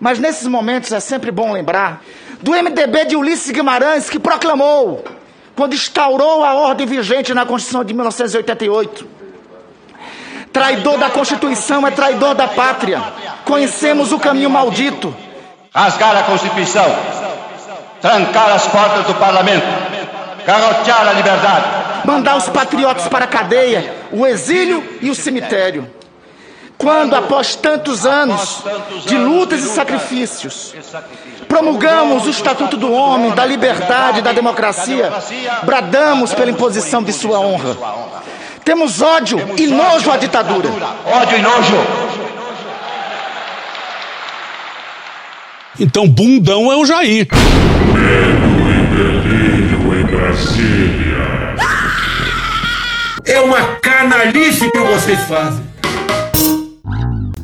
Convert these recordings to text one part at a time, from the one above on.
Mas nesses momentos é sempre bom lembrar do MDB de Ulisses Guimarães que proclamou, quando instaurou a ordem vigente na Constituição de 1988. Traidor da Constituição é traidor da pátria. Conhecemos o caminho maldito. Rasgar a Constituição, trancar as portas do parlamento, garrotear a liberdade. Mandar os patriotas para a cadeia, o exílio e o cemitério. Quando, após tantos anos de lutas e sacrifícios, promulgamos o Estatuto do Homem, da Liberdade e da Democracia, bradamos pela imposição de sua honra. Temos ódio e nojo à ditadura. Ódio e nojo. Então, bundão é o Jair. Medo e delírio em Brasília. É uma canalice que vocês fazem.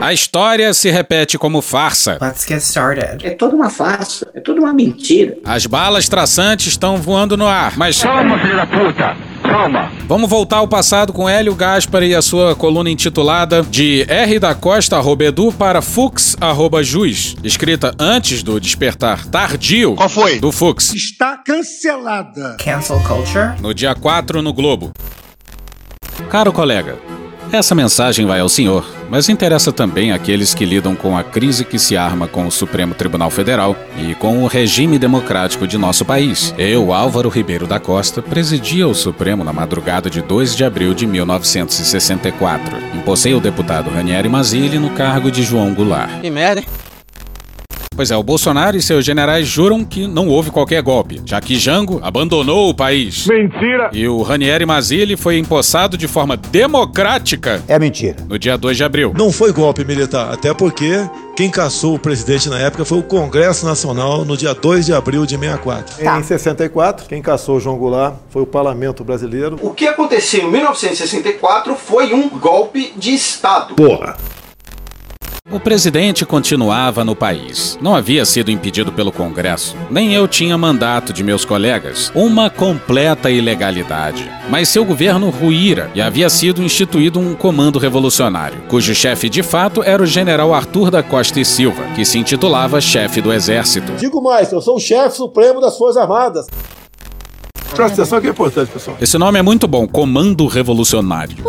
A história se repete como farsa. Let's get started. É toda uma farsa, é toda uma mentira. As balas traçantes estão voando no ar, mas. Calma, filho da puta! Calma! Vamos voltar ao passado com Hélio Gaspar e a sua coluna intitulada De R da Costa Robedu para Fux arroba Juiz, escrita antes do despertar tardio Qual foi? do Fux, Está cancelada. Cancel culture. no dia 4 no Globo. Caro colega, essa mensagem vai ao senhor, mas interessa também àqueles que lidam com a crise que se arma com o Supremo Tribunal Federal e com o regime democrático de nosso país. Eu, Álvaro Ribeiro da Costa, presidia o Supremo na madrugada de 2 de abril de 1964. Empossei o deputado Ranieri Mazzilli no cargo de João Goulart. Que merda, hein? Pois é, o Bolsonaro e seus generais juram que não houve qualquer golpe, já que Jango abandonou o país. Mentira. E o Ranieri Mazzilli foi empossado de forma democrática É mentira. no dia 2 de abril. Não foi golpe militar, até porque quem caçou o presidente na época foi o Congresso Nacional no dia 2 de abril de 64. Em 64, quem caçou João Goulart foi o Parlamento Brasileiro. O que aconteceu em 1964 foi um golpe de Estado. Porra. O presidente continuava no país. Não havia sido impedido pelo Congresso. Nem eu tinha mandato de meus colegas. Uma completa ilegalidade. Mas seu governo ruíra e havia sido instituído um comando revolucionário, cujo chefe de fato era o general Arthur da Costa e Silva, que se intitulava chefe do exército. Digo mais, eu sou o chefe supremo das Forças Armadas. Presta atenção que é importante, pessoal. Esse nome é muito bom, Comando Revolucionário.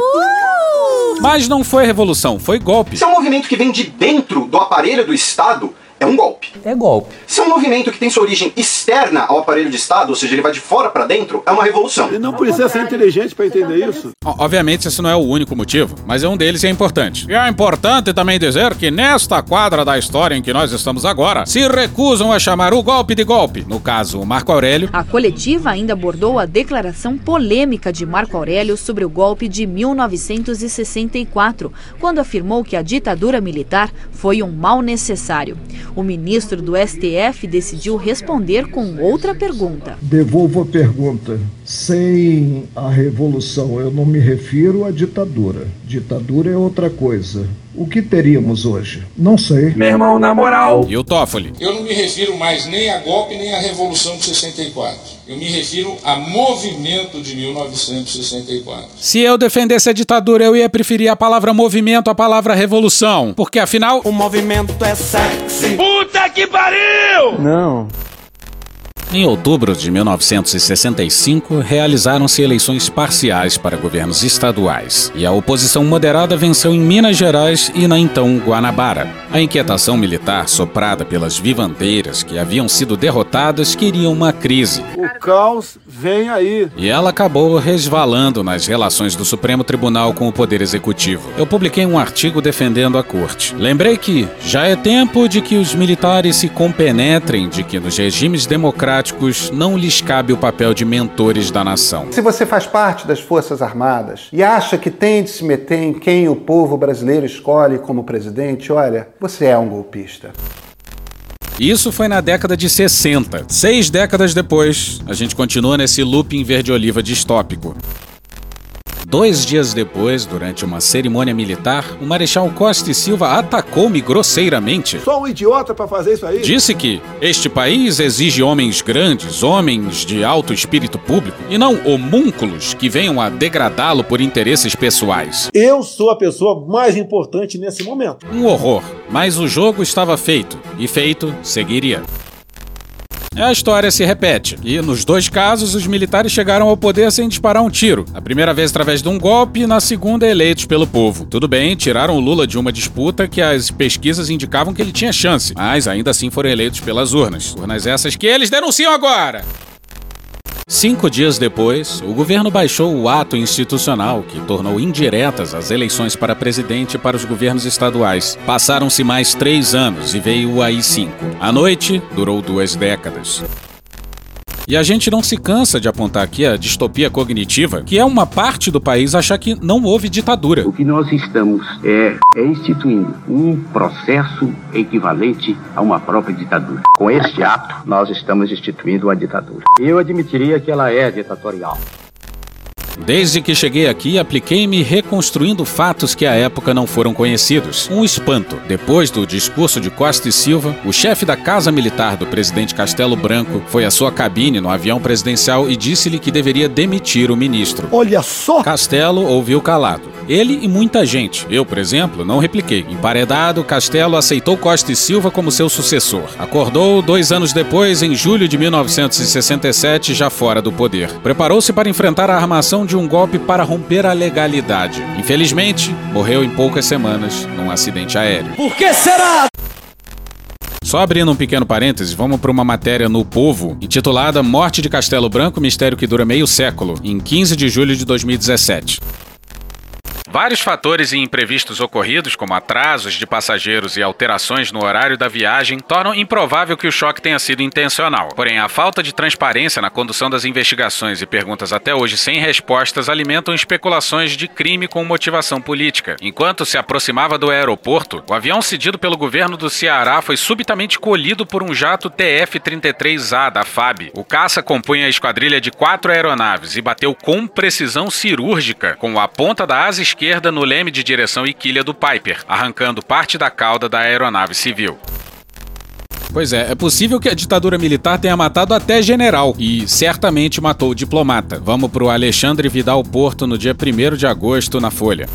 Mas não foi revolução, foi golpe. Se é um movimento que vem de dentro do aparelho do Estado, é um golpe. É golpe. Se é um movimento que tem sua origem externa ao aparelho de Estado, ou seja, ele vai de fora para dentro, é uma revolução. Ele não precisa ser inteligente para entender isso. Obviamente, esse não é o único motivo, mas é um deles e é importante. E é importante também dizer que nesta quadra da história em que nós estamos agora, se recusam a chamar o golpe de golpe. No caso, o Marco Aurélio, A coletiva ainda abordou a declaração polêmica de Marco Aurélio sobre o golpe de 1964, quando afirmou que a ditadura militar foi um mal necessário. O ministro do STF decidiu responder com outra pergunta. Devolvo a pergunta. Sem a revolução, eu não me refiro à ditadura. Ditadura é outra coisa. O que teríamos hoje? Não sei. Meu irmão, na moral. e o Toffoli. Eu não me refiro mais nem a golpe nem à Revolução de 64. Eu me refiro a movimento de 1964. Se eu defendesse a ditadura, eu ia preferir a palavra movimento à palavra revolução, porque afinal, O movimento é sexy. Puta que pariu! Não. Em outubro de 1965, realizaram-se eleições parciais para governos estaduais, e a oposição moderada venceu em Minas Gerais e na então Guanabara. A inquietação militar, soprada pelas vivandeiras que haviam sido derrotadas, queria uma crise, O caos vem aí. e ela acabou resvalando nas relações do Supremo Tribunal com o Poder Executivo. Eu publiquei um artigo defendendo a corte. Lembrei que já é tempo de que os militares se compenetrem de que nos regimes democráticos democráticos, não lhes cabe o papel de mentores da nação. Se você faz parte das Forças Armadas e acha que tem de se meter em quem o povo brasileiro escolhe como presidente, olha, você é um golpista. Isso foi na década de 60. Seis décadas depois, a gente continua nesse looping verde-oliva distópico. Dois dias depois, durante uma cerimônia militar, o Marechal Costa e Silva atacou-me grosseiramente. Só um idiota para fazer isso aí? Disse que este país exige homens grandes, homens de alto espírito público, e não homúnculos que venham a degradá-lo por interesses pessoais. Eu sou a pessoa mais importante nesse momento. Um horror, mas o jogo estava feito, e feito seguiria. A história se repete, e nos dois casos os militares chegaram ao poder sem disparar um tiro. A primeira vez através de um golpe e na segunda eleitos pelo povo. Tudo bem, tiraram o Lula de uma disputa que as pesquisas indicavam que ele tinha chance, mas ainda assim foram eleitos pelas urnas. Urnas essas que eles denunciam agora! Cinco dias depois, o governo baixou o ato institucional que tornou indiretas as eleições para presidente e para os governos estaduais. Passaram-se mais três anos e veio o AI-5. A noite durou duas décadas. E a gente não se cansa de apontar aqui a distopia cognitiva, que é uma parte do país achar que não houve ditadura. O que nós estamos é, é instituindo um processo equivalente a uma própria ditadura. Com este ato, nós estamos instituindo uma ditadura. Eu admitiria que ela é ditatorial. Desde que cheguei aqui, apliquei-me reconstruindo fatos que à época não foram conhecidos. Um espanto. Depois do discurso de Costa e Silva, o chefe da Casa Militar do presidente Castelo Branco foi à sua cabine no avião presidencial e disse-lhe que deveria demitir o ministro. Olha só! Castelo ouviu calado. Ele e muita gente. Eu, por exemplo, não repliquei. Emparedado, Castelo aceitou Costa e Silva como seu sucessor. Acordou dois anos depois, em julho de 1967, já fora do poder. Preparou-se para enfrentar a armação de um golpe para romper a legalidade. Infelizmente, morreu em poucas semanas num acidente aéreo. Por que será? Só abrindo um pequeno parêntese, vamos para uma matéria no Povo, intitulada Morte de Castelo Branco, mistério que dura meio século, em 15 de julho de 2017. Vários fatores e imprevistos ocorridos, como atrasos de passageiros e alterações no horário da viagem, tornam improvável que o choque tenha sido intencional. Porém, a falta de transparência na condução das investigações e perguntas até hoje sem respostas alimentam especulações de crime com motivação política. Enquanto se aproximava do aeroporto, o avião cedido pelo governo do Ceará foi subitamente colhido por um jato TF-33A da FAB. O caça compunha a esquadrilha de quatro aeronaves e bateu com precisão cirúrgica com a ponta da asa esquerda esquerda no leme de direção e quilha do Piper, arrancando parte da cauda da aeronave civil. Pois é, é possível que a ditadura militar tenha matado até general e certamente matou o diplomata. Vamos pro Alexandre Vidal Porto no dia 1 de agosto na Folha.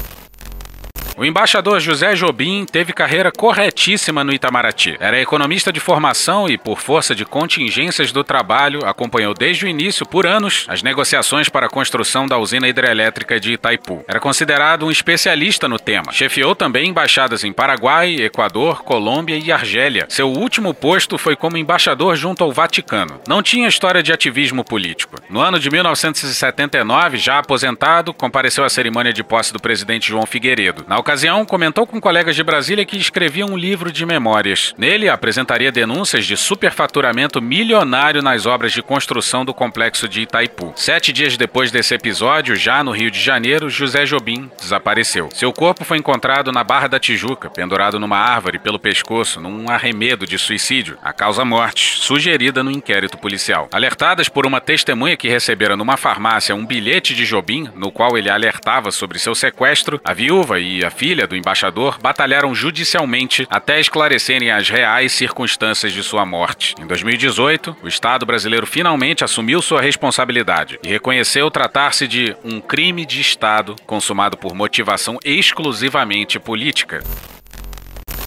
O embaixador José Jobim teve carreira corretíssima no Itamaraty. Era economista de formação e, por força de contingências do trabalho, acompanhou desde o início, por anos, as negociações para a construção da usina hidrelétrica de Itaipu. Era considerado um especialista no tema. Chefiou também embaixadas em Paraguai, Equador, Colômbia e Argélia. Seu último posto foi como embaixador junto ao Vaticano. Não tinha história de ativismo político. No ano de 1979, já aposentado, compareceu à cerimônia de posse do presidente João Figueiredo. Na ocasião, comentou com colegas de Brasília que escrevia um livro de memórias. Nele, apresentaria denúncias de superfaturamento milionário nas obras de construção do complexo de Itaipu. Sete dias depois desse episódio, já no Rio de Janeiro, José Jobim desapareceu. Seu corpo foi encontrado na Barra da Tijuca, pendurado numa árvore pelo pescoço, num arremedo de suicídio. A causa morte, sugerida no inquérito policial. Alertadas por uma testemunha que recebera numa farmácia um bilhete de Jobim, no qual ele alertava sobre seu sequestro, a viúva e a filha do embaixador batalharam judicialmente até esclarecerem as reais circunstâncias de sua morte. Em 2018, o Estado brasileiro finalmente assumiu sua responsabilidade e reconheceu tratar-se de um crime de Estado consumado por motivação exclusivamente política.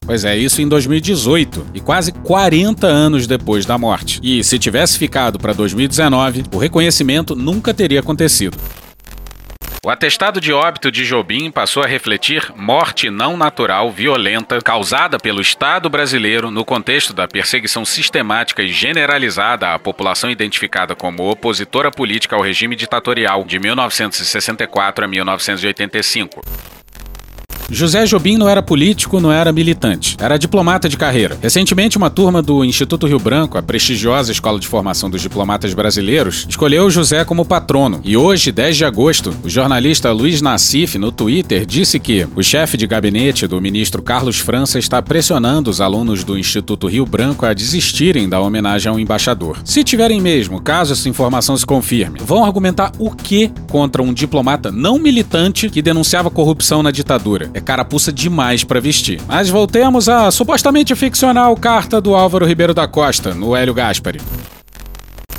Pois é, isso em 2018 e quase 40 anos depois da morte. E se tivesse ficado para 2019, o reconhecimento nunca teria acontecido. O atestado de óbito de Jobim passou a refletir morte não natural violenta causada pelo Estado brasileiro no contexto da perseguição sistemática e generalizada à população identificada como opositora política ao regime ditatorial de 1964 a 1985. José Jobim não era político, não era militante. Era diplomata de carreira. Recentemente, uma turma do Instituto Rio Branco, a prestigiosa escola de formação dos diplomatas brasileiros, escolheu José como patrono. E hoje, 10 de agosto, o jornalista Luiz Nassif, no Twitter, disse que o chefe de gabinete do ministro Carlos França está pressionando os alunos do Instituto Rio Branco a desistirem da homenagem ao embaixador. Se tiverem mesmo, caso essa informação se confirme, vão argumentar o que contra um diplomata não militante que denunciava corrupção na ditadura. É carapuça demais para vestir. Mas voltemos à supostamente ficcional carta do Álvaro Ribeiro da Costa, no Hélio Gaspari.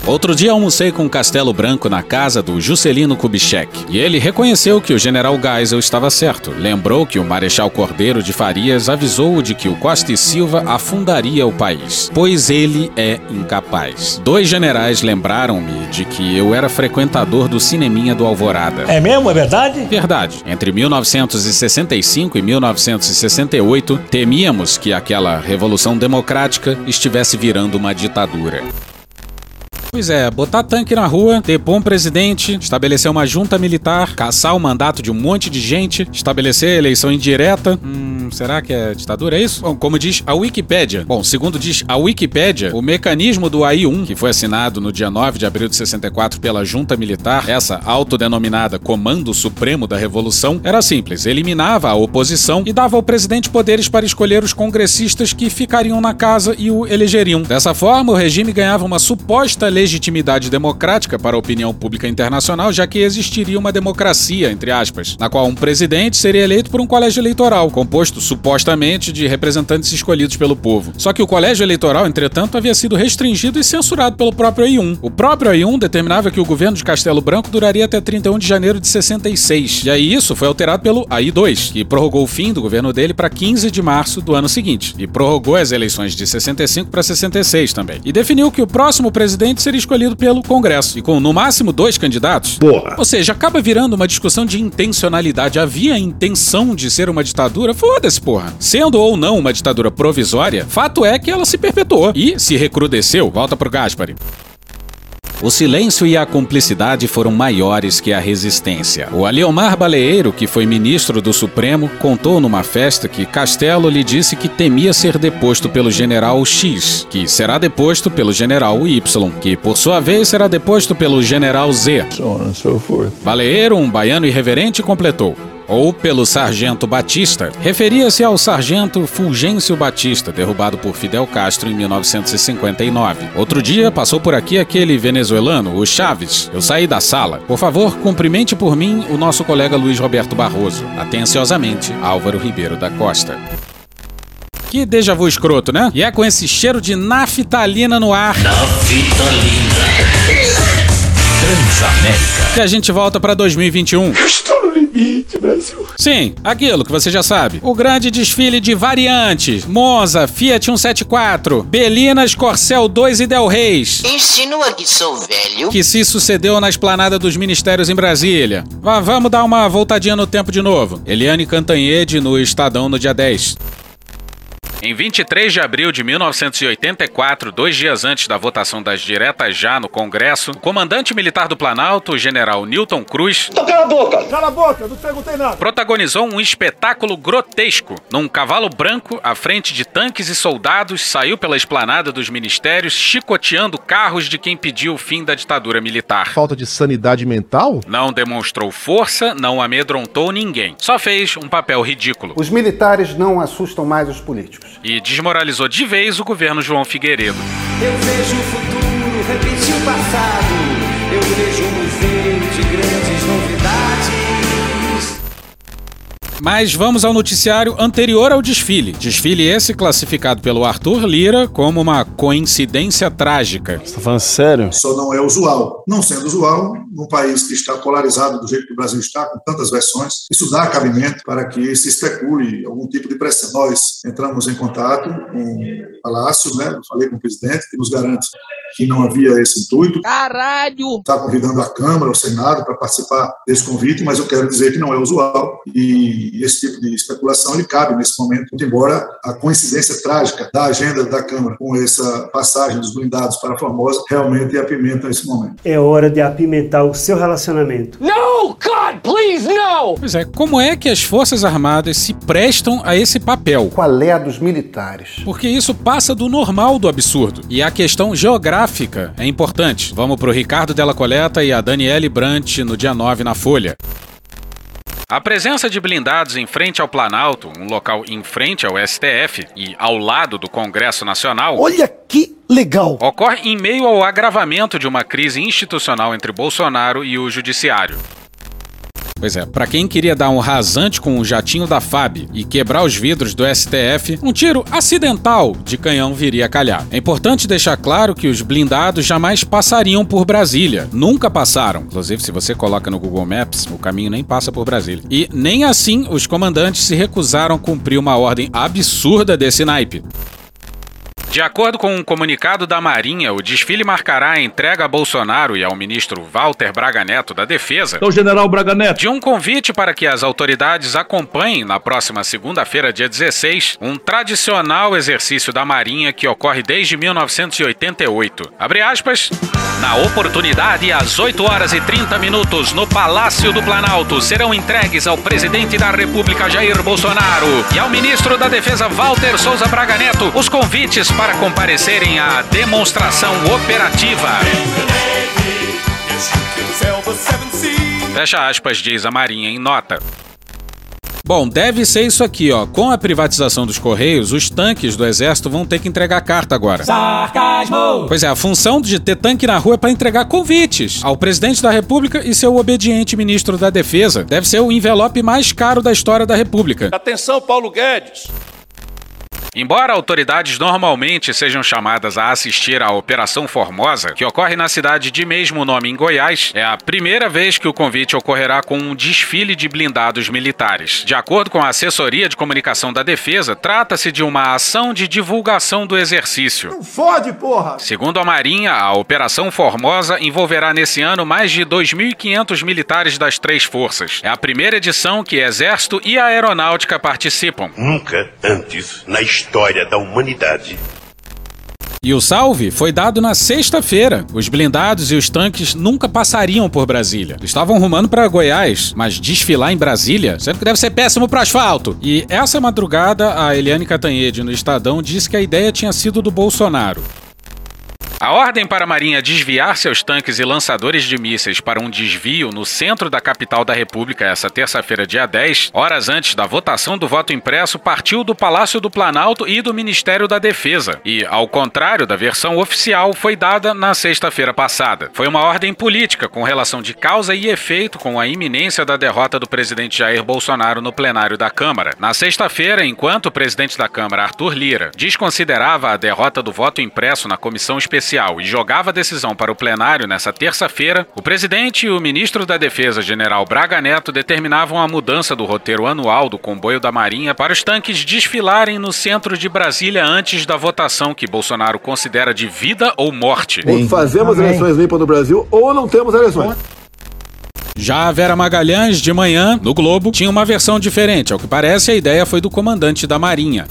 Outro dia almocei com Castelo Branco na casa do Juscelino Kubitschek e ele reconheceu que o general Geisel estava certo. Lembrou que o Marechal Cordeiro de Farias avisou de que o Costa e Silva afundaria o país, pois ele é incapaz. Dois generais lembraram-me de que eu era frequentador do cineminha do Alvorada. É mesmo? É verdade? Verdade. Entre 1965 e 1968, temíamos que aquela revolução democrática estivesse virando uma ditadura. Pois é, botar tanque na rua, depor um presidente, estabelecer uma junta militar, caçar o mandato de um monte de gente, estabelecer eleição indireta. Hum, será que é ditadura? É isso? Bom, como diz a Wikipédia. Bom, segundo diz a Wikipédia, o mecanismo do AI-1, que foi assinado no dia 9 de abril de 64 pela junta militar, essa autodenominada Comando Supremo da Revolução, era simples: eliminava a oposição e dava ao presidente poderes para escolher os congressistas que ficariam na casa e o elegeriam. Dessa forma, o regime ganhava uma suposta legitimidade democrática para a opinião pública internacional, já que existiria uma democracia, entre aspas, na qual um presidente seria eleito por um colégio eleitoral, composto supostamente de representantes escolhidos pelo povo. Só que o colégio eleitoral, entretanto, havia sido restringido e censurado pelo próprio AI-1. O próprio AI-1 determinava que o governo de Castelo Branco duraria até 31 de janeiro de 66. E aí isso foi alterado pelo AI-2, que prorrogou o fim do governo dele para 15 de março do ano seguinte, e prorrogou as eleições de 65 para 66 também. E definiu que o próximo presidente seria escolhido pelo Congresso, e com no máximo dois candidatos. Porra. Ou seja, acaba virando uma discussão de intencionalidade. Havia intenção de ser uma ditadura? Foda-se, porra. Sendo ou não uma ditadura provisória, fato é que ela se perpetuou e se recrudesceu. Volta pro Gaspari. O silêncio e a cumplicidade foram maiores que a resistência. O Aliomar Baleeiro, que foi ministro do Supremo, contou numa festa que Castelo lhe disse que temia ser deposto pelo general X, que será deposto pelo general Y, que por sua vez será deposto pelo general Z. Baleeiro, um baiano irreverente, completou ou pelo Sargento Batista, referia-se ao Sargento Fulgêncio Batista, derrubado por Fidel Castro em 1959. Outro dia passou por aqui aquele venezuelano, o Chaves. Eu saí da sala. Por favor, cumprimente por mim o nosso colega Luiz Roberto Barroso. Atenciosamente, Álvaro Ribeiro da Costa. Que déjà vu escroto, né? E é com esse cheiro de naftalina no ar. Transamérica. Que a gente volta pra 2021. Estou Brasil. Sim, aquilo que você já sabe. O grande desfile de variantes. Monza, Fiat 174, Belinas, Corcel 2 e Del Reis. Insinua que sou velho. Que se sucedeu na esplanada dos ministérios em Brasília. Vá, vamos dar uma voltadinha no tempo de novo. Eliane Cantanhede no Estadão no dia 10. Em 23 de abril de 1984, dois dias antes da votação das diretas já no Congresso, o comandante militar do Planalto, o general Newton Cruz, Então cala a boca! Cala a boca, não perguntei nada. protagonizou um espetáculo grotesco. Num cavalo branco, à frente de tanques e soldados, saiu pela esplanada dos ministérios, chicoteando carros de quem pediu o fim da ditadura militar. Falta de sanidade mental? Não demonstrou força, não amedrontou ninguém. Só fez um papel ridículo. Os militares não assustam mais os políticos. E desmoralizou de vez o governo João Figueiredo. Eu vejo o futuro repetir o passado. Eu vejo um Mas vamos ao noticiário anterior ao desfile. Desfile esse classificado pelo Arthur Lira como uma coincidência trágica. Você tá falando sério? Só não é usual. Não sendo usual, num país que está polarizado do jeito que o Brasil está, com tantas versões, isso dá cabimento para que se especule algum tipo de pressão. Nós entramos em contato com o Palácio, né? falei com o presidente, que nos garante que não havia esse intuito. Caralho! Está convidando a Câmara, o Senado para participar desse convite, mas eu quero dizer que não é usual e esse tipo de especulação ele cabe nesse momento, embora a coincidência trágica da agenda da Câmara com essa passagem dos blindados para a Formosa realmente apimenta esse momento. É hora de apimentar o seu relacionamento. No, God, please, no! Pois é, como é que as Forças Armadas se prestam a esse papel? Qual é a dos militares? Porque isso passa do normal do absurdo. E a questão geográfica é importante. Vamos pro Ricardo Della Coleta e a Daniele Brant no dia 9 na Folha. A presença de blindados em frente ao Planalto, um local em frente ao STF e ao lado do Congresso Nacional. Olha que legal! Ocorre em meio ao agravamento de uma crise institucional entre Bolsonaro e o Judiciário. Pois é, para quem queria dar um rasante com o jatinho da FAB e quebrar os vidros do STF, um tiro acidental de canhão viria a calhar. É importante deixar claro que os blindados jamais passariam por Brasília. Nunca passaram. Inclusive, se você coloca no Google Maps, o caminho nem passa por Brasília. E nem assim os comandantes se recusaram a cumprir uma ordem absurda desse naipe. De acordo com um comunicado da Marinha, o desfile marcará a entrega a Bolsonaro e ao ministro Walter Braga Neto da Defesa Então, general Braga Neto. de um convite para que as autoridades acompanhem na próxima segunda-feira, dia 16, um tradicional exercício da Marinha que ocorre desde 1988. Abre aspas. Na oportunidade, às 8 horas e 30 minutos, no Palácio do Planalto, serão entregues ao presidente da República Jair Bolsonaro e ao ministro da Defesa Walter Souza Braga Neto os convites para comparecerem à demonstração operativa. Fecha aspas, diz a Marinha em nota. Bom, deve ser isso aqui, ó. Com a privatização dos Correios, os tanques do Exército vão ter que entregar carta agora. Sarcasmo! Pois é, a função de ter tanque na rua é para entregar convites ao presidente da República e seu obediente ministro da Defesa. Deve ser o envelope mais caro da história da República. Atenção, Paulo Guedes. Embora autoridades normalmente sejam chamadas a assistir à Operação Formosa, que ocorre na cidade de mesmo nome em Goiás, é a primeira vez que o convite ocorrerá com um desfile de blindados militares. De acordo com a assessoria de comunicação da Defesa, trata-se de uma ação de divulgação do exercício. Não fode, porra! Segundo a Marinha, a Operação Formosa envolverá nesse ano mais de 2.500 militares das três forças. É a primeira edição que Exército e Aeronáutica participam. Nunca antes na história da humanidade. E o salve foi dado na sexta-feira. Os blindados e os tanques nunca passariam por Brasília. Estavam rumando para Goiás, mas desfilar em Brasília sempre que deve ser péssimo para asfalto. E essa madrugada, a Eliane Catanhede no Estadão disse que a ideia tinha sido do Bolsonaro. A ordem para a Marinha desviar seus tanques e lançadores de mísseis para um desvio no centro da capital da República essa terça-feira, dia 10, horas antes da votação do voto impresso, partiu do Palácio do Planalto e do Ministério da Defesa. E, ao contrário da versão oficial, foi dada na sexta-feira passada. Foi uma ordem política com relação de causa e efeito com a iminência da derrota do presidente Jair Bolsonaro no plenário da Câmara. Na sexta-feira, enquanto o presidente da Câmara, Arthur Lira, desconsiderava a derrota do voto impresso na comissão especial e jogava a decisão para o plenário nessa terça-feira, o presidente e o ministro da Defesa, general Braga Neto, determinavam a mudança do roteiro anual do comboio da Marinha para os tanques desfilarem no centro de Brasília antes da votação que Bolsonaro considera de vida ou morte. Ou fazemos eleições limpas no Brasil ou não temos eleições. Já a Vera Magalhães, de manhã, no Globo, tinha uma versão diferente. Ao que parece, a ideia foi do comandante da Marinha.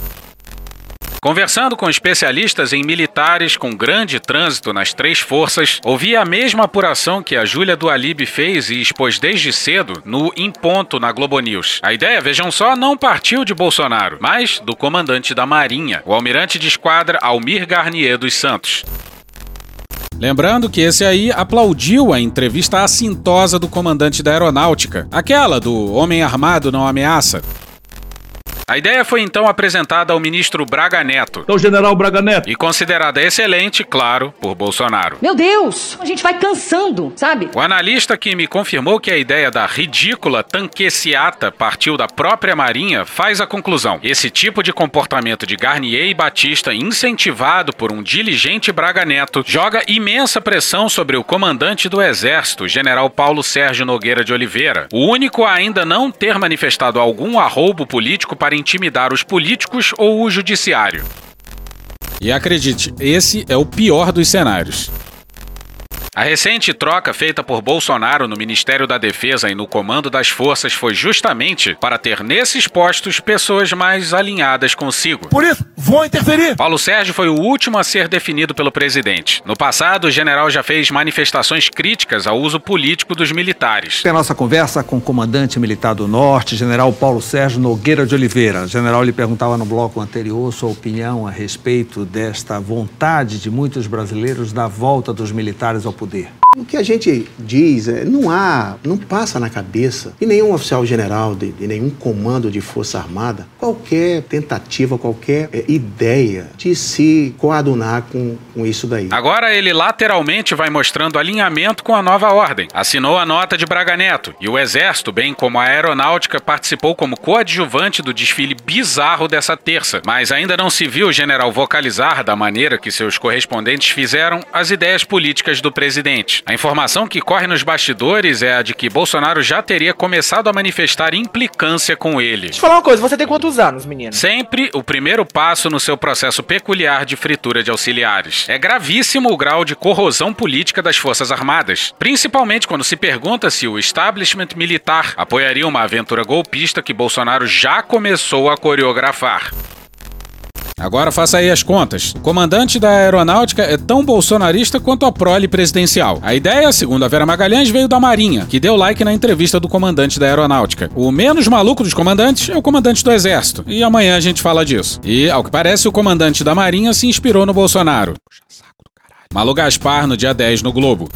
Conversando com especialistas em militares com grande trânsito nas três forças, ouvi a mesma apuração que a Júlia do Alibe fez e expôs desde cedo no Em Ponto na Globo News. A ideia, vejam só, não partiu de Bolsonaro, mas do comandante da Marinha, o almirante de esquadra Almir Garnier dos Santos. Lembrando que esse aí aplaudiu a entrevista assintosa do comandante da aeronáutica, aquela do Homem Armado Não Ameaça. A ideia foi então apresentada ao ministro Braga Neto. Então, general Braga Neto. E considerada excelente, claro, por Bolsonaro. Meu Deus, a gente vai cansando, sabe? O analista que me confirmou que a ideia da ridícula tanqueciata partiu da própria Marinha faz a conclusão. Esse tipo de comportamento de Garnier e Batista, incentivado por um diligente Braga Neto, joga imensa pressão sobre o comandante do Exército, general Paulo Sérgio Nogueira de Oliveira, o único a ainda não ter manifestado algum arroubo político para intimidar os políticos ou o judiciário. E acredite, esse é o pior dos cenários. A recente troca feita por Bolsonaro no Ministério da Defesa e no comando das forças foi justamente para ter nesses postos pessoas mais alinhadas consigo. Por isso, vou interferir. Paulo Sérgio foi o último a ser definido pelo presidente. No passado, o general já fez manifestações críticas ao uso político dos militares. Tem a nossa conversa com o comandante militar do Norte, general Paulo Sérgio Nogueira de Oliveira. O general lhe perguntava no bloco anterior sua opinião a respeito desta vontade de muitos brasileiros da volta dos militares ao poder. O que a gente diz, é, não há, não passa na cabeça de nenhum oficial general, de, de nenhum comando de Força Armada, qualquer tentativa, qualquer é, ideia de se coadunar com, com isso daí. Agora ele lateralmente vai mostrando alinhamento com a nova ordem. Assinou a nota de Braga Neto e o Exército, bem como a Aeronáutica, participou como coadjuvante do desfile bizarro dessa terça. Mas ainda não se viu o general vocalizar da maneira que seus correspondentes fizeram as ideias políticas do presidente. A informação que corre nos bastidores é a de que Bolsonaro já teria começado a manifestar implicância com ele. Deixa eu falar uma coisa, você tem quantos anos, menino? Sempre o primeiro passo no seu processo peculiar de fritura de auxiliares. É gravíssimo o grau de corrosão política das Forças Armadas, principalmente quando se pergunta se o establishment militar apoiaria uma aventura golpista que Bolsonaro já começou a coreografar. Agora faça aí as contas. O comandante da aeronáutica é tão bolsonarista quanto a prole presidencial. A ideia, segundo a Vera Magalhães, veio da Marinha, que deu like na entrevista do comandante da aeronáutica. O menos maluco dos comandantes é o comandante do exército. E amanhã a gente fala disso. E, ao que parece, o comandante da Marinha se inspirou no Bolsonaro. Malu Gaspar no dia 10 no Globo.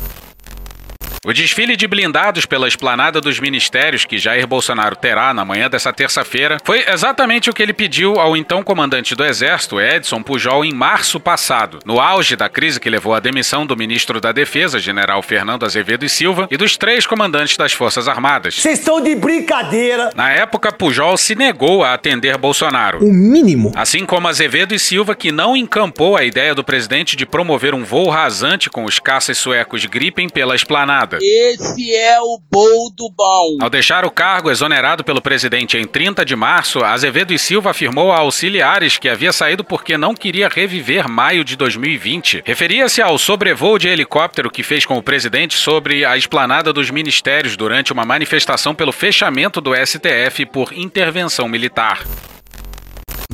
O desfile de blindados pela esplanada dos ministérios que Jair Bolsonaro terá na manhã dessa terça-feira foi exatamente o que ele pediu ao então comandante do Exército, Edson Pujol, em março passado, no auge da crise que levou à demissão do ministro da Defesa, general Fernando Azevedo e Silva, e dos três comandantes das Forças Armadas. Vocês estão de brincadeira! Na época, Pujol se negou a atender Bolsonaro. O mínimo. Assim como Azevedo e Silva, que não encampou a ideia do presidente de promover um voo rasante com os caças suecos Gripen pela esplanada. Esse é o boldo bom. Ao deixar o cargo exonerado pelo presidente em 30 de março, Azevedo e Silva afirmou a auxiliares que havia saído porque não queria reviver maio de 2020. Referia-se ao sobrevoo de helicóptero que fez com o presidente sobre a esplanada dos ministérios durante uma manifestação pelo fechamento do STF por intervenção militar.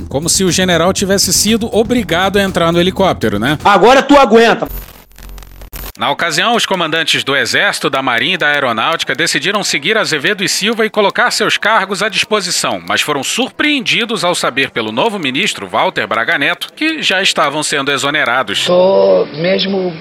Como se o general tivesse sido obrigado a entrar no helicóptero, né? Agora tu aguenta. Na ocasião, os comandantes do Exército, da Marinha e da Aeronáutica decidiram seguir Azevedo e Silva e colocar seus cargos à disposição, mas foram surpreendidos ao saber pelo novo ministro, Walter Braga Neto, que já estavam sendo exonerados. Tô mesmo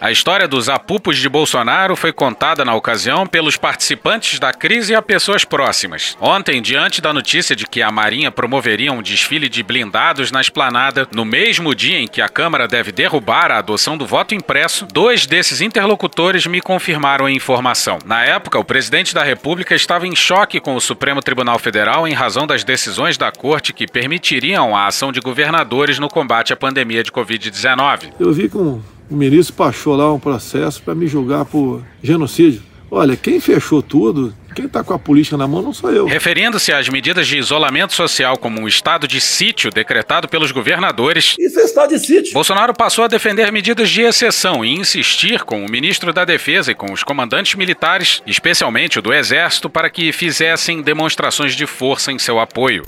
A história dos apupos de Bolsonaro foi contada na ocasião pelos participantes da crise a pessoas próximas. Ontem, diante da notícia de que a Marinha promoveria um desfile de blindados na esplanada, no mesmo dia em que a Câmara deve derrubar a adoção do voto impresso, dois desses interlocutores me confirmaram a informação. Na época, o presidente da República estava em choque com o Supremo Tribunal Federal em razão das decisões da corte que permitiriam a ação de governadores no combate à pandemia de Covid-19. Eu vi com o ministro baixou lá um processo para me julgar por genocídio. Olha, quem fechou tudo, quem está com a polícia na mão não sou eu. Referindo-se às medidas de isolamento social como um estado de sítio decretado pelos governadores, Isso é estado de sítio. Bolsonaro passou a defender medidas de exceção e insistir com o ministro da Defesa e com os comandantes militares, especialmente o do Exército, para que fizessem demonstrações de força em seu apoio.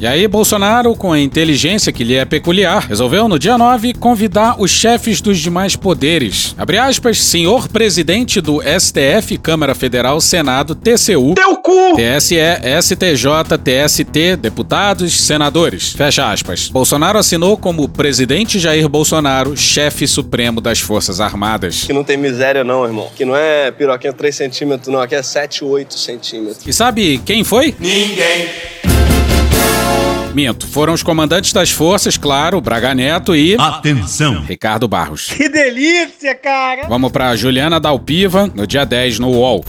E aí, Bolsonaro, com a inteligência que lhe é peculiar, resolveu no dia 9 convidar os chefes dos demais poderes. Abre aspas, senhor presidente do STF, Câmara Federal, Senado, TCU, Teu cu! TSE, STJ, TST, deputados, senadores. Fecha aspas. Bolsonaro assinou como presidente Jair Bolsonaro, chefe supremo das Forças Armadas. Que não tem miséria não, irmão. Que não é piroquinha 3 centímetros, não. Aqui é 7, 8 centímetros. E sabe quem foi? Ninguém. Minto. Foram os comandantes das forças, claro, Braga Neto e. Atenção! Ricardo Barros. Que delícia, cara! Vamos pra Juliana Dalpiva, no dia 10 no UOL.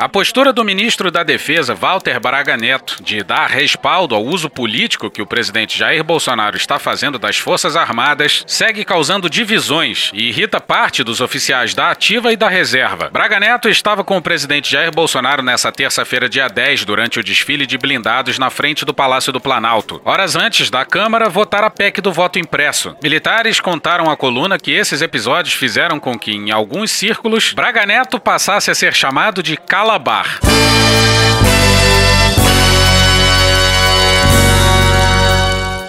A postura do ministro da Defesa, Walter Braga Neto, de dar respaldo ao uso político que o presidente Jair Bolsonaro está fazendo das Forças Armadas, segue causando divisões e irrita parte dos oficiais da Ativa e da Reserva. Braga Neto estava com o presidente Jair Bolsonaro nessa terça-feira, dia 10, durante o desfile de blindados na frente do Palácio do Planalto. Horas antes da Câmara votar a PEC do voto impresso. Militares contaram à coluna que esses episódios fizeram com que, em alguns círculos, Braga Neto passasse a ser chamado de Calabar.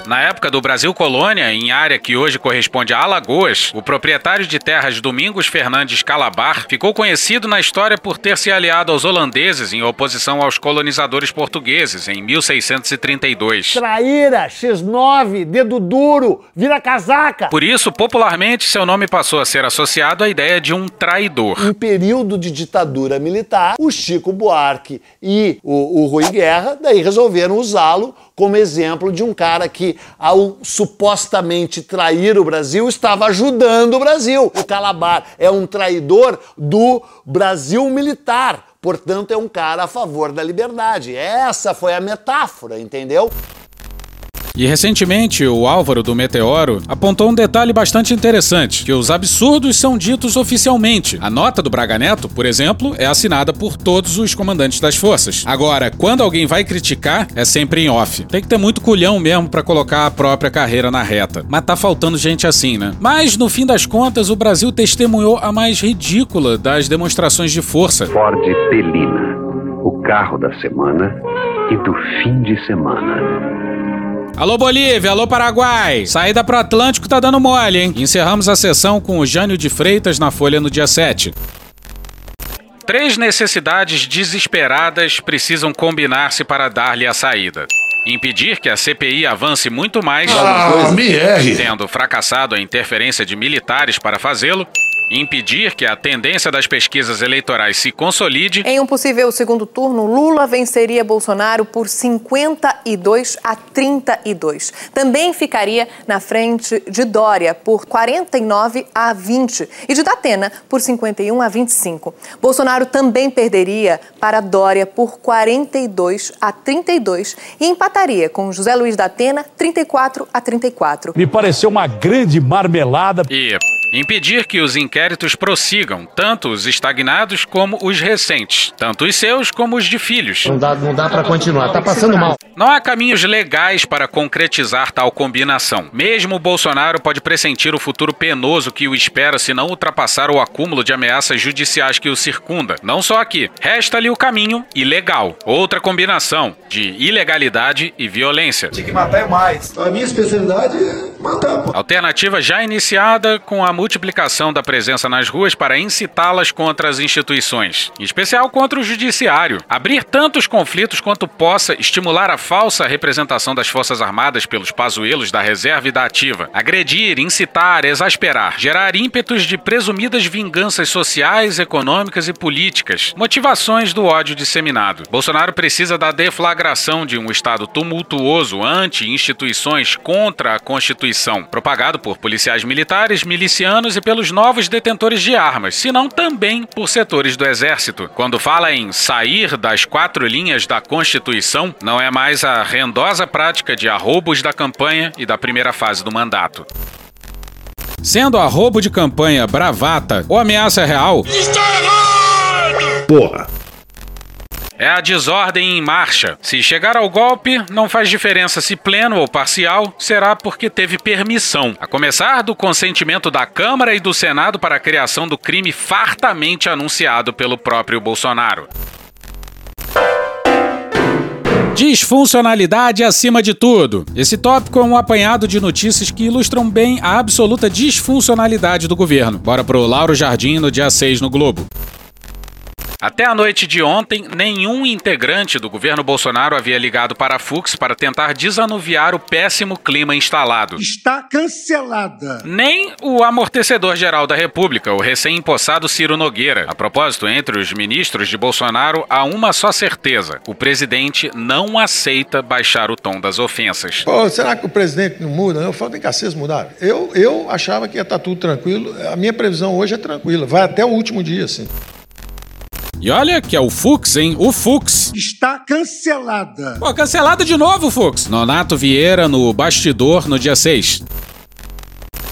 Na época do Brasil Colônia, em área que hoje corresponde a Alagoas, o proprietário de terras Domingos Fernandes Calabar ficou conhecido na história por ter se aliado aos holandeses em oposição aos colonizadores portugueses em 1632. Traíra, X9, dedo duro, vira casaca. Por isso, popularmente, seu nome passou a ser associado à ideia de um traidor. Em período de ditadura militar, o Chico Buarque e o, o Rui Guerra daí resolveram usá-lo como exemplo de um cara que, ao supostamente trair o Brasil, estava ajudando o Brasil. O Calabar é um traidor do Brasil militar. Portanto, é um cara a favor da liberdade. Essa foi a metáfora, entendeu? E recentemente, o Álvaro do Meteoro apontou um detalhe bastante interessante: que os absurdos são ditos oficialmente. A nota do Braga Neto, por exemplo, é assinada por todos os comandantes das forças. Agora, quando alguém vai criticar, é sempre em off. Tem que ter muito culhão mesmo para colocar a própria carreira na reta. Mas tá faltando gente assim, né? Mas, no fim das contas, o Brasil testemunhou a mais ridícula das demonstrações de força. Ford Pelina, o carro da semana e do fim de semana. Alô Bolívia, alô Paraguai. Saída pro Atlântico tá dando mole, hein? Encerramos a sessão com o Jânio de Freitas na Folha no dia 7. Três necessidades desesperadas precisam combinar-se para dar-lhe a saída. Impedir que a CPI avance muito mais, Ah, tendo fracassado a interferência de militares para fazê-lo. Impedir que a tendência das pesquisas eleitorais se consolide. Em um possível segundo turno, Lula venceria Bolsonaro por 52 a 32. Também ficaria na frente de Dória por 49 a 20 e de Datena por 51 a 25. Bolsonaro também perderia para Dória por 42 a 32 e empataria com José Luiz Datena 34 a 34. Me pareceu uma grande marmelada. E impedir que os inquéritos prossigam, tanto os estagnados como os recentes, tanto os seus como os de filhos. Não dá, não dá para continuar, tá passando mal. Não há caminhos legais para concretizar tal combinação. Mesmo o Bolsonaro pode pressentir o futuro penoso que o espera se não ultrapassar o acúmulo de ameaças judiciais que o circunda. Não só aqui. Resta-lhe o caminho ilegal. Outra combinação de ilegalidade e violência. Tinha que matar é mais. A minha especialidade é matar, pô. Alternativa já iniciada com a multiplicação da presença nas ruas para incitá-las contra as instituições, em especial contra o judiciário. Abrir tantos conflitos quanto possa estimular a falsa representação das Forças Armadas pelos pazuelos da reserva e da ativa. Agredir, incitar, exasperar, gerar ímpetos de presumidas vinganças sociais, econômicas e políticas, motivações do ódio disseminado. Bolsonaro precisa da deflagração de um Estado tumultuoso anti-instituições contra a Constituição, propagado por policiais militares, milicianos e pelos novos detentores de armas, senão também por setores do Exército. Quando fala em sair das quatro linhas da Constituição, não é mais a rendosa prática de arroubos da campanha e da primeira fase do mandato. Sendo arrobo de campanha bravata ou ameaça real, Porra. É a desordem em marcha. Se chegar ao golpe, não faz diferença se pleno ou parcial, será porque teve permissão. A começar do consentimento da Câmara e do Senado para a criação do crime fartamente anunciado pelo próprio Bolsonaro. Disfuncionalidade acima de tudo. Esse tópico é um apanhado de notícias que ilustram bem a absoluta disfuncionalidade do governo. Bora pro Lauro Jardim no dia 6 no Globo. Até a noite de ontem, nenhum integrante do governo Bolsonaro havia ligado para a Fux para tentar desanuviar o péssimo clima instalado. Está cancelada. Nem o amortecedor geral da República, o recém-impossado Ciro Nogueira. A propósito, entre os ministros de Bolsonaro, há uma só certeza: o presidente não aceita baixar o tom das ofensas. Pô, será que o presidente não muda? Eu falo, vem cá, vocês mudaram. Eu, eu achava que ia estar tudo tranquilo. A minha previsão hoje é tranquila. Vai até o último dia, assim. E olha que é o Fux, hein? O Fux. Está cancelada. Pô, cancelado de novo, Fux. Nonato Vieira no bastidor no dia 6.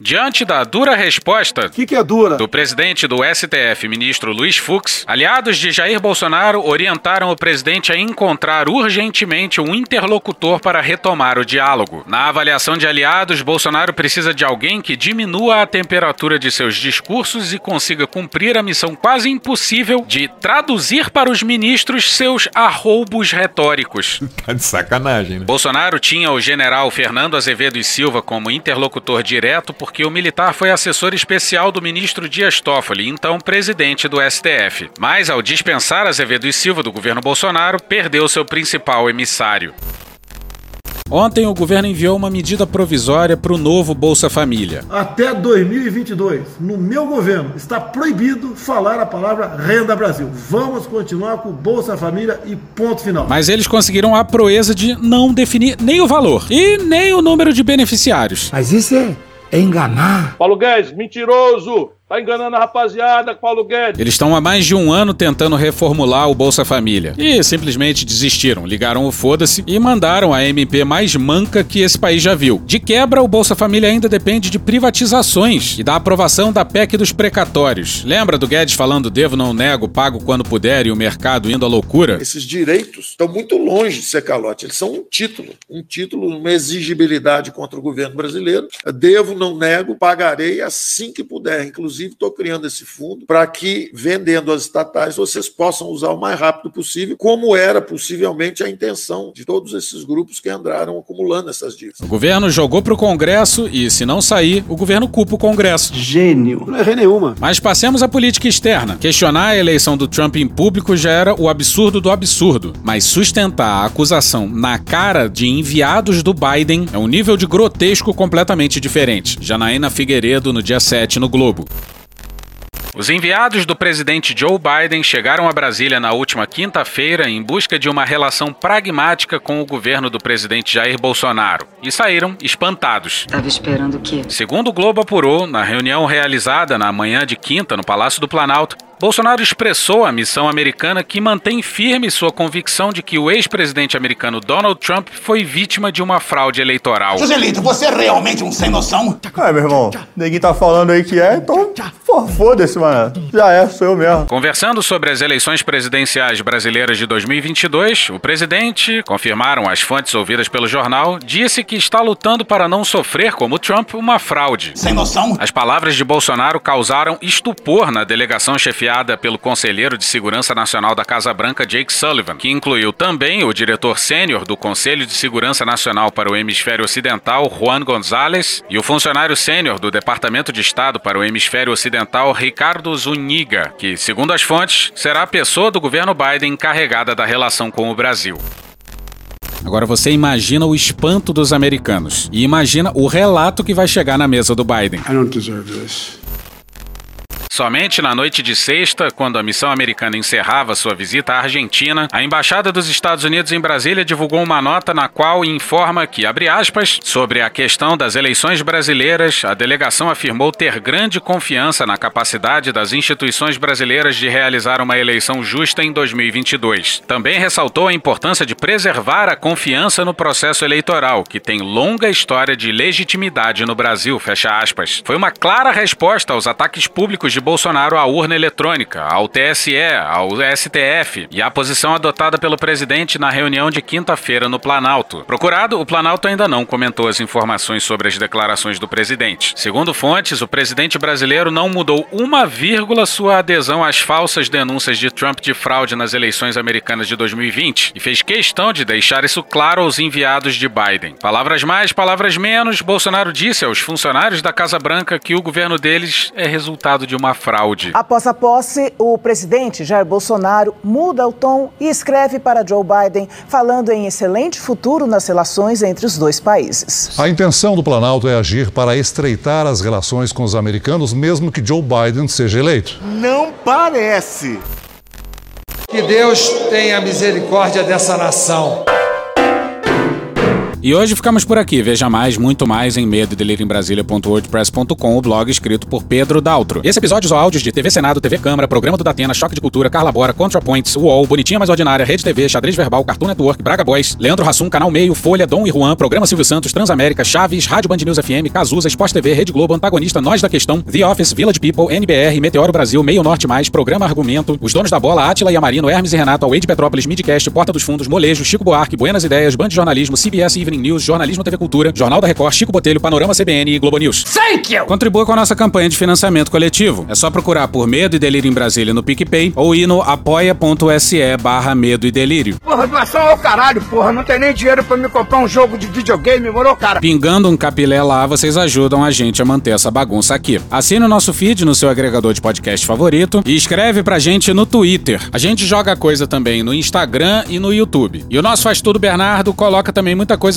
Diante da dura resposta que que é dura? do presidente do STF, ministro Luiz Fux, aliados de Jair Bolsonaro orientaram o presidente a encontrar urgentemente um interlocutor para retomar o diálogo. Na avaliação de aliados, Bolsonaro precisa de alguém que diminua a temperatura de seus discursos e consiga cumprir a missão quase impossível de traduzir para os ministros seus arroubos retóricos. Tá de sacanagem, né? Bolsonaro tinha o general Fernando Azevedo e Silva como interlocutor direto porque o militar foi assessor especial do ministro Dias Toffoli, então presidente do STF. Mas ao dispensar Azevedo e Silva do governo Bolsonaro, perdeu seu principal emissário. Ontem o governo enviou uma medida provisória para o novo Bolsa Família. Até 2022, no meu governo, está proibido falar a palavra Renda Brasil. Vamos continuar com o Bolsa Família e ponto final. Mas eles conseguiram a proeza de não definir nem o valor e nem o número de beneficiários. Mas isso é, enganar. Paulo Guedes, mentiroso! Tá enganando a rapaziada, Paulo Guedes. Eles estão há mais de um ano tentando reformular o Bolsa Família. E simplesmente desistiram, ligaram o foda-se e mandaram a MP mais manca que esse país já viu. De quebra, o Bolsa Família ainda depende de privatizações e da aprovação da PEC dos precatórios. Lembra do Guedes falando devo, não nego, pago quando puder e o mercado indo à loucura? Esses direitos estão muito longe de ser calote. Eles são um título, um título, uma exigibilidade contra o governo brasileiro. Devo, não nego, pagarei assim que puder, inclusive Inclusive, estou criando esse fundo para que, vendendo as estatais, vocês possam usar o mais rápido possível, como era possivelmente a intenção de todos esses grupos que andaram acumulando essas dívidas. O governo jogou para o Congresso e, se não sair, o governo culpa o Congresso. Gênio. Não errei nenhuma. Mas passemos à política externa. Questionar a eleição do Trump em público já era o absurdo do absurdo. Mas sustentar a acusação na cara de enviados do Biden é um nível de grotesco completamente diferente. Janaína Figueiredo no dia 7 no Globo. Os enviados do presidente Joe Biden chegaram a Brasília na última quinta-feira em busca de uma relação pragmática com o governo do presidente Jair Bolsonaro e saíram espantados. Tava esperando o quê? Segundo o Globo apurou, na reunião realizada na manhã de quinta no Palácio do Planalto, Bolsonaro expressou à missão americana que mantém firme sua convicção de que o ex-presidente americano Donald Trump foi vítima de uma fraude eleitoral. Joselito, você é realmente um sem noção? Ah, meu irmão, ninguém tá falando aí que é, então foda-se, mano. Já é, sou eu mesmo. Conversando sobre as eleições presidenciais brasileiras de 2022, o presidente, confirmaram as fontes ouvidas pelo jornal, disse que está lutando para não sofrer, como Trump, uma fraude. Sem noção? As palavras de Bolsonaro causaram estupor na delegação chefiada pelo conselheiro de Segurança Nacional da Casa Branca, Jake Sullivan, que incluiu também o diretor sênior do Conselho de Segurança Nacional para o Hemisfério Ocidental, Juan Gonzalez, e o funcionário sênior do Departamento de Estado para o Hemisfério Ocidental, Ricardo Zuniga, que, segundo as fontes, será a pessoa do governo Biden encarregada da relação com o Brasil. Agora você imagina o espanto dos americanos e imagina o relato que vai chegar na mesa do Biden. I don't deserve this. Somente na noite de sexta, quando a missão americana encerrava sua visita à Argentina, a Embaixada dos Estados Unidos em Brasília divulgou uma nota na qual informa que, abre aspas, sobre a questão das eleições brasileiras, a delegação afirmou ter grande confiança na capacidade das instituições brasileiras de realizar uma eleição justa em 2022. Também ressaltou a importância de preservar a confiança no processo eleitoral, que tem longa história de legitimidade no Brasil, fecha aspas. Foi uma clara resposta aos ataques públicos de Bolsonaro à urna eletrônica, ao TSE, ao STF e à posição adotada pelo presidente na reunião de quinta-feira no Planalto. Procurado, o Planalto ainda não comentou as informações sobre as declarações do presidente. Segundo fontes, o presidente brasileiro não mudou uma vírgula sua adesão às falsas denúncias de Trump de fraude nas eleições americanas de 2020 e fez questão de deixar isso claro aos enviados de Biden. Palavras mais, palavras menos, Bolsonaro disse aos funcionários da Casa Branca que o governo deles é resultado de uma fraude. Após a posse, o presidente Jair Bolsonaro muda o tom e escreve para Joe Biden, falando em excelente futuro nas relações entre os dois países. A intenção do Planalto é agir para estreitar as relações com os americanos, mesmo que Joe Biden seja eleito. Não parece. Que Deus tenha misericórdia dessa nação. E hoje ficamos por aqui. Veja mais, muito mais em medo o blog escrito por Pedro Daltro. Esse episódio usou áudios de TV Senado, TV Câmara, Programa do Datena, Choque de Cultura, Carla Bora, ContraPoints, UOL, Bonitinha Mais Ordinária, Rede TV, Xadrez Verbal, Cartoon Network, Braga Boys, Leandro Hassum, Canal Meio, Folha, Dom e Juan, Programa Silvio Santos, Transamérica, Chaves, Rádio Band News FM, Cazuza, Sport TV, Rede Globo, Antagonista, Nós da Questão, The Office, Village People, NBR, Meteoro Brasil, Meio Norte Mais, Programa Argumento, Os Donos da Bola, Atila e Amarino, Hermes e Renato, Away de Petrópolis, Midcast, Porta dos Fundos, Molejo, Chico Buarque, Buenas Ideias, Band de Jornalismo, CBS Evening News, Jornalismo TV Cultura, Jornal da Record, Chico Botelho, Panorama CBN e Globo News. Thank you! Contribua com a nossa campanha de financiamento coletivo. É só procurar por Medo e Delírio em Brasília no PicPay ou ir no apoia.se barra Medo e Delírio. Porra, doação ao caralho, porra. Não tem nem dinheiro pra me comprar um jogo de videogame, moro, cara? Pingando um capilé lá, vocês ajudam a gente a manter essa bagunça aqui. Assine o nosso feed no seu agregador de podcast favorito e escreve pra gente no Twitter. A gente joga coisa também no Instagram e no YouTube. E o nosso Faz Tudo Bernardo coloca também muita coisa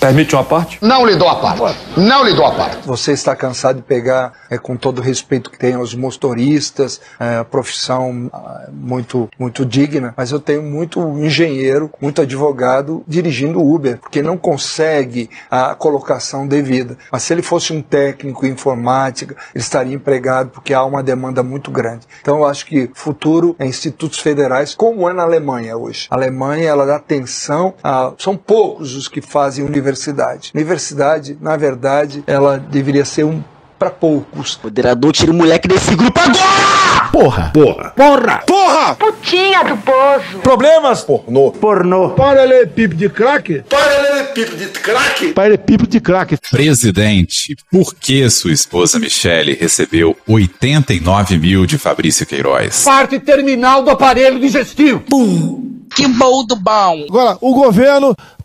Permite uma parte? Não lhe dou a parte. Não lhe dou a parte. Você está cansado de pegar, é, com todo o respeito que tem aos motoristas, é, profissão ah, muito, muito digna, mas eu tenho muito engenheiro, muito advogado dirigindo Uber, porque não consegue a colocação devida. Mas se ele fosse um técnico em informática, ele estaria empregado, porque há uma demanda muito grande. Então eu acho que futuro é institutos federais, como é na Alemanha hoje. A Alemanha, ela dá atenção a... São poucos os que fazem universidade. Universidade, na verdade, ela deveria ser um para poucos. Moderador, tira o moleque desse grupo agora! Porra! Porra! Porra! Porra! Putinha do poço. Problemas? Pornô. Pornô. Paralelepípedo de craque? Paralelepípedo de craque? Paralelepípedo de craque. Presidente, por que sua esposa Michele recebeu 89 mil de Fabrício Queiroz? Parte terminal do aparelho digestivo. Pum! Que bom do bom! Agora, o governo